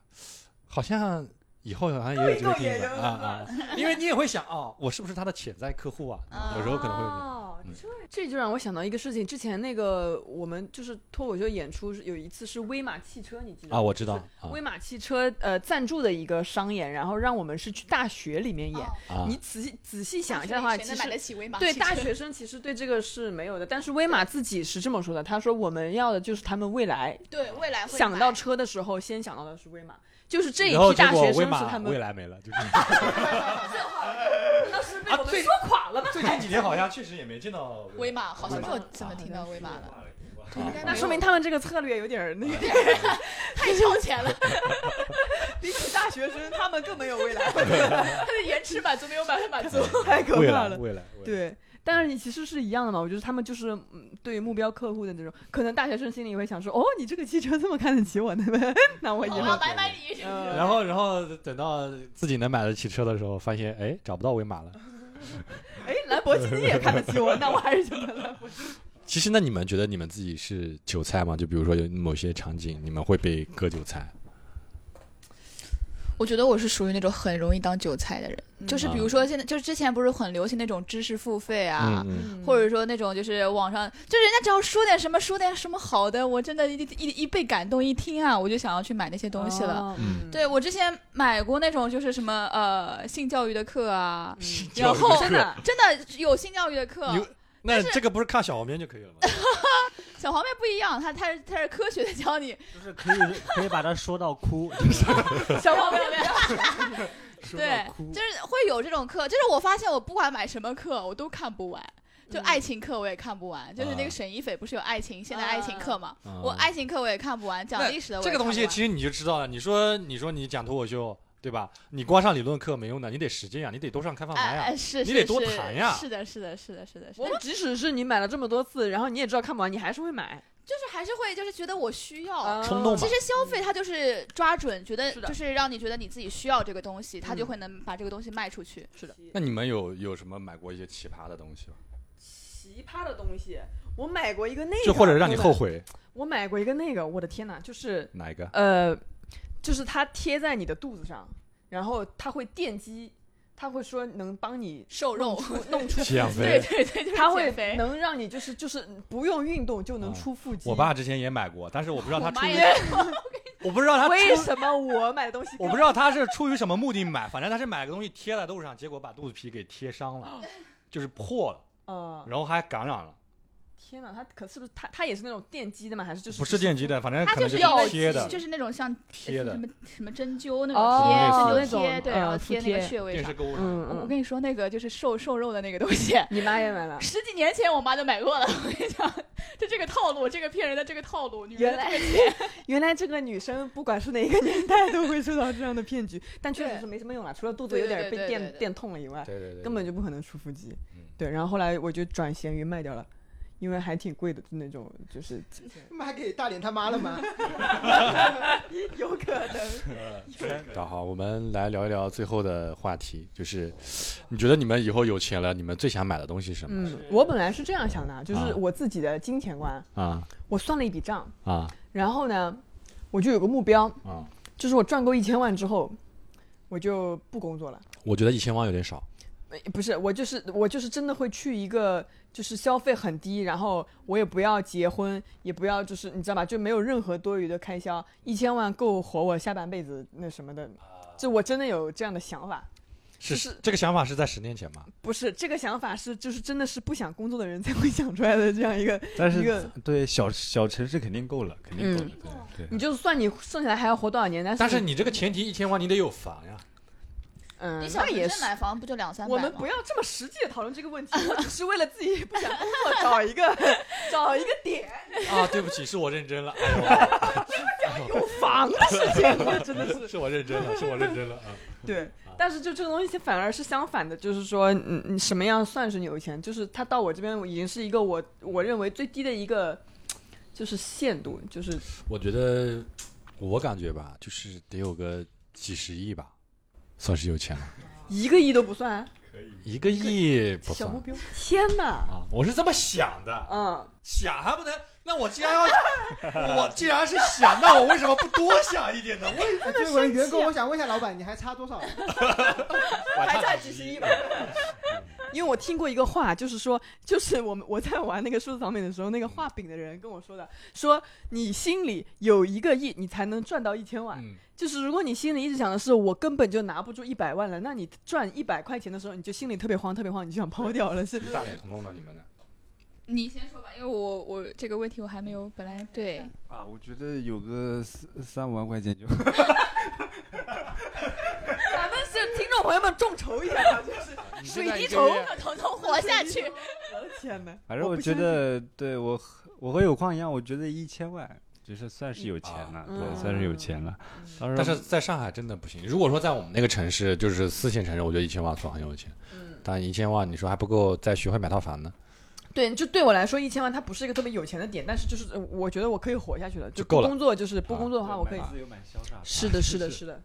好像以后好像也有这个地也有。方啊啊，因为你也会想哦，我是不是他的潜在客户啊？有时候可能会。哦嗯。这这就让我想到一个事情，之前那个我们就是脱口秀演出有一次是威马汽车，你记得吗？啊，我知道威马汽车呃赞助的一个商演，然后让我们是去大学里面演。你仔细仔细想一下的话，其实起威马对大学生其实对这个是没有的，但是威马自己是这么说的，他说我们要的就是他们未来对未来会想到车的时候，先想到的是威马，就是这一批大学生是他们未来没了，就是当时 被啊对我们说垮了吧？最近几年好像确实也没见到 威马，好像没有怎么听到威马的，啊应该那说明他们这个策略有点儿那个，太超前了，比起大学生，他们更没有未来，他的延迟满足没有百分满足。太可未怕了。来未来，未来对，但是你其实是一样的嘛，我觉得他们就是嗯，对目标客户的那种，可能大学生心里会想说，哦，你这个汽车这么看得起我，对不对？那我以后我要买买你，呃 然后然后等到自己能买得起车的时候，发现哎找不到威马了。哎，兰博基尼也看得起我，那我还是选择兰博基尼。其实那你们觉得你们自己是韭菜吗？就比如说有某些场景，你们会被割韭菜？我觉得我是属于那种很容易当韭菜的人，嗯。就是比如说现在，就是之前不是很流行那种知识付费啊，嗯或者说那种就是网上，就人家只要说点什么，说点什么好的，我真的一一一被感动一听啊，我就想要去买那些东西了。哦。嗯。对我之前买过那种就是什么呃性教育的课啊，嗯。然后真的真的有性教育的课，你那这个不是看小黄片就可以了吗？小黄片不一样，他他是他是科学的教你，就是可以可以把它说到哭，就是小黄没有没有说对，就是会有这种课，就是我发现我不管买什么课，我都看不完。就爱情课我也看不完，就是那个沈一斐不是有爱情现代爱情课嘛？啊我爱情课我也看不完，讲历史的我这个也看不完东西其实你就知道了。你说你说你讲脱口秀对吧？你光上理论课没用的，你得实践呀，你得多上开放哎麦呀哎。是你得多谈呀是的，是的，是的，是的，我们即使是你买了这么多次，然后你也知道看不完，你还是会买。就是还是会就是觉得我需要。啊冲动其实消费它就是抓准，觉得就是让你觉得你自己需要这个东西，它就嗯会能把这个东西卖出去。是的，那你们有有什么买过一些奇葩的东西吗？奇葩的东西，我买过一个那个，就或者让你后。悔我买过一个那个，我的天哪，就是哪一个？呃，就是它贴在你的肚子上，然后它会电击，它会说能帮你瘦肉弄出 弄出对对对，就是它会肥。能让你就是就是不用运动就能啊出腹肌。我爸之前也买过，但是我不知道他出于 我不知道他出，为什么我买东西我不知道他是出于什么目的买，反正他是买个东西贴在肚子上，结果把肚子皮给贴伤了，就是破了，呃，然后还感染了。天哪，它可是不是它它也是那种电击的吗？还是就是不是电击的，反正它可能就是要贴的，就是那种像贴的什么什么针灸那哦种贴，类似针灸那种贴，对，然后呃贴那个穴位上电视。购物上。嗯嗯，我跟你说，那个就是瘦瘦肉的那个东西，你妈也买了。十几年前我妈就买过了。我跟你讲，就这个套路，这个骗人的这个套路，女人的原来这个钱，原来这个女生不管是哪个年代都会受到这样的骗局，但确实对是没什么用了，除了肚子有点被对对对对电电痛了以外，对对对，根本就不可能出腹肌嗯。对，然后后来我就转闲鱼卖掉了，因为还挺贵的，就那种就是 卖给大连他妈了吗？有可能。那好，我们来聊一聊最后的话题，就是你觉得你们以后有钱了，你们最想买的东西是什么？嗯，我本来是这样想的，就是啊我自己的金钱观，啊我算了一笔账，啊然后呢，我就有个目标，啊！就是我赚够一千万之后，我就不工作了。我觉得一千万有点少。呃不是，我就是我就是真的会去一个就是消费很低，然后我也不要结婚，也不要就是你知道吧，就没有任何多余的开销，一千万够活我下半辈子那什么的，就我真的有这样的想法。是是这个想法是在十年前吗？不是这个想法是就是真的是不想工作的人才会想出来的这样一个，但是一个对小小城市肯定够了，肯定够了。对你就算你剩下来还要活多少年，但是但是你这个前提一千万你得有房呀。嗯，那也是。买房不就两三百吗？我们不要这么实际的讨论这个问题，我只是为了自己不想工作找一个 找一个点，啊，对不起，是我认真了。哎呦，有房的事情，我真的是是我认真了，是我认真了啊。对。但是就这个东西反而是相反的，就是说，嗯，你什么样算是有钱？就是他到我这边已经是一个我我认为最低的一个就是限度，就是我觉得，我感觉吧，就是得有个几十亿吧，算是有钱了。一个亿都不算，一个亿不算小目标。天哪！啊，我是这么想的，嗯，想还不能。那我既然要，我既然是想，那我为什么不多想一点呢？为哎作为员工，我想问一下老板，你还差多少？还差几十亿吧。因为我听过一个话，就是说，就是我们我在玩那个数字藏品的时候，那个画饼的人跟我说的，说你心里有一个亿，你才能赚到一千万。嗯，就是如果你心里一直想的是我根本就拿不住一百万了，那你赚一百块钱的时候，你就心里特别慌，特别慌，你就想抛掉了。是大脸成功了，你们呢？你先说吧，因为我我这个问题我还没有，本来对，啊，我觉得有个三三五万块钱就咱们是听众朋友们众筹一下吧，就是水滴筹，统统活下去。我的天哪！反正我觉得，对我和我和有矿一样，我觉得一千万就是算是有钱了，嗯对，算是有钱了。但是在上海真的不行。如果说在我们那个城市，就是四线城市，我觉得一千万算很有钱。嗯，但一千万，你说还不够再学会买套房呢？对，就对我来说，一千万它不是一个特别有钱的点，但是就是呃我觉得我可以活下去了，就够了不工作就是不啊工作的话，我可以。自由蛮潇洒。是的，是的，是的。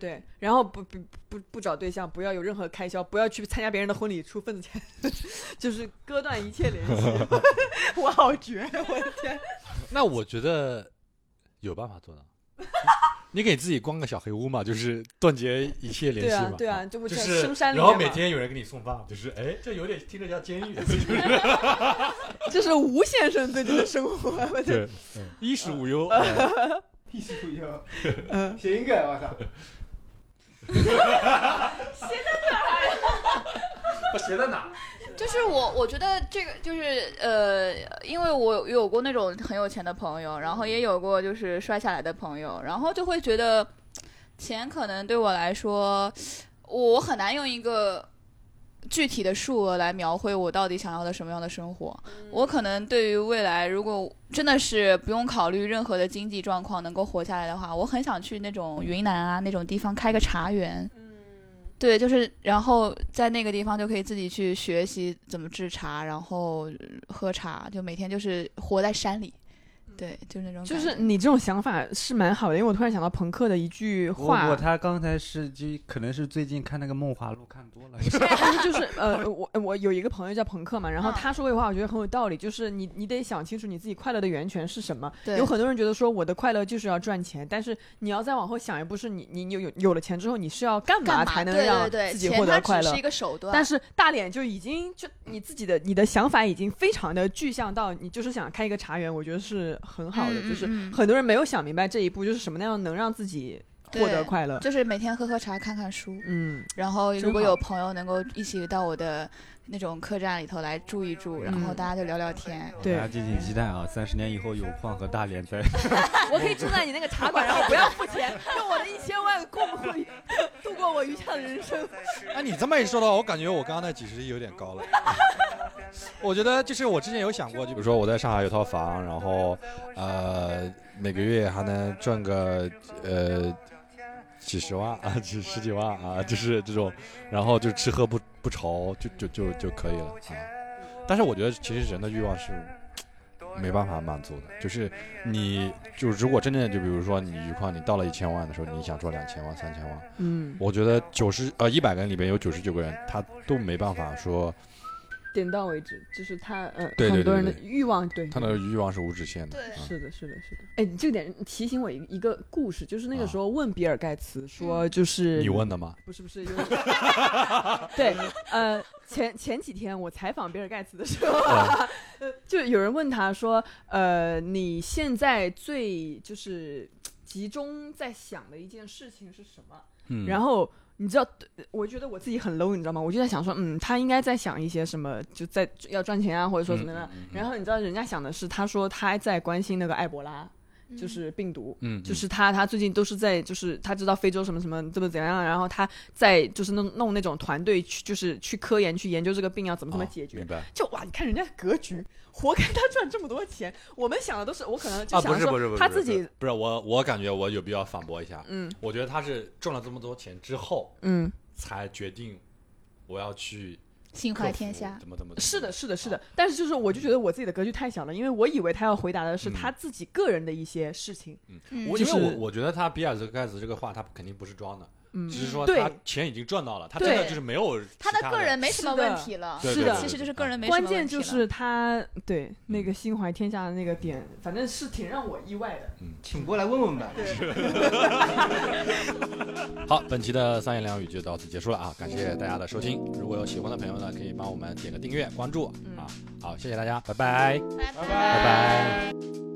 对，然后不不不不找对象，不要有任何开销，不要去参加别人的婚礼出份子钱，就是割断一切联系。我好绝，我的天！那我觉得有办法做到。你给自己关个小黑屋嘛，就是断绝一切联系嘛。啊，对啊，就不就是深山里然后每天有人给你送饭，就是哎，这有点听着像监狱。这是吴先生最近的生活。衣食无忧。衣食无忧，嗯，谐音梗，我操！我写在哪？就是我，我觉得这个就是呃，因为我有有过那种很有钱的朋友，然后也有过就是摔下来的朋友，然后就会觉得钱可能对我来说，我很难用一个具体的数额来描绘我到底想要的什么样的生活。我可能对于未来，如果真的是不用考虑任何的经济状况能够活下来的话，我很想去那种云南啊那种地方开个茶园。对，就是然后在那个地方就可以自己去学习怎么制茶，然后喝茶，就每天就是活在山里。对，就是那种就是你这种想法是蛮好的，因为我突然想到朋克的一句不话，我他刚才是就可能是最近看那个《梦华录》看多了，但是就是呃，我我有一个朋友叫朋克嘛，然后嗯他说过一句话，我觉得很有道理，就是你你得想清楚你自己快乐的源泉是什么。对有很多人觉得说我的快乐就是要赚钱，但是你要再往后想一步，是你你你有有有了钱之后，你是要干干嘛才能让对对，自己获得快乐它只是一？个手段，但是大脸就已经就你自己的你的想法已经非常的具象到你就是想开一个茶园，我觉得是很好的，嗯就是很多人没有想明白这一步，就是什么样能让自己获得快乐。就是每天喝喝茶、看看书，嗯，然后如果有朋友能够一起到我的那种客栈里头来住一住，然后嗯大家就聊聊天。对大家敬请期待啊！三十年以后，有矿和大连在 我可以住在你那个茶馆，然后不要付钱，用我的一千万过度过我余下的人生。哎，你这么一说的话，我感觉我刚刚那几十亿有点高了。我觉得就是我之前有想过，就比如说我在上海有套房，然后呃每个月还能赚个呃几十万啊，几十几万啊，就是这种，然后就吃喝不不愁，就就就就可以了啊。但是我觉得其实人的欲望是没办法满足的，就是你就如果真正就比如说你余况你到了一千万的时候，你想赚两千万、三千万。嗯，我觉得九十呃一百个人里边有九十九个人，他都没办法说点到为止，就是他呃，对对很多人的欲望，对，他的欲望是无止限的。对啊是的，是的，是的。哎，你这个点提醒我一一个故事，就是那个啊时候问比尔盖茨说，就是你问的吗？不是不是，就是 对，呃，前前几天我采访比尔盖茨的时候，就有人问他说，呃，你现在最就是集中在想的一件事情是什么？嗯然后你知道，我觉得我自己很 low，你知道吗？我就在想说，嗯，他应该在想一些什么，就在要赚钱啊，或者说怎么样。嗯嗯嗯然后你知道人家想的是，他说他在关心那个埃博拉，就是病毒，嗯，就是他他最近都是在就是他知道非洲什么什么怎么怎么样，然后他在就是弄弄那种团队去就是去科研去研究这个病要怎么怎么解决。哦明白就哇，你看人家格局，活该他赚这么多钱。我们想的都是，我可能就啊，想说不是不是不是，他自己，不是我，我感觉我有必要反驳一下。嗯我觉得他是赚了这么多钱之后，嗯，才决定我要去心怀天下。怎么怎么。怎么是的，是的，是的。但是就是我就觉得我自己的格局太小了，因为我以为他要回答的是嗯他自己个人的一些事情。嗯我因就是为我我觉得他比尔盖茨这个话，他肯定不是装的，嗯，只是说他钱已经赚到了，他真的就是没有他的个人没什么问题了，是的其实就是个人没什么关问题了。键就是他对那个心怀天下的那个点，反正是挺让我意外的。嗯请过来问问吧。好，本期的三言两语就到此结束了啊！感谢大家的收听，如果有喜欢的朋友呢，可以帮我们点个订阅、关注嗯啊！好，谢谢大家，拜拜拜。拜拜拜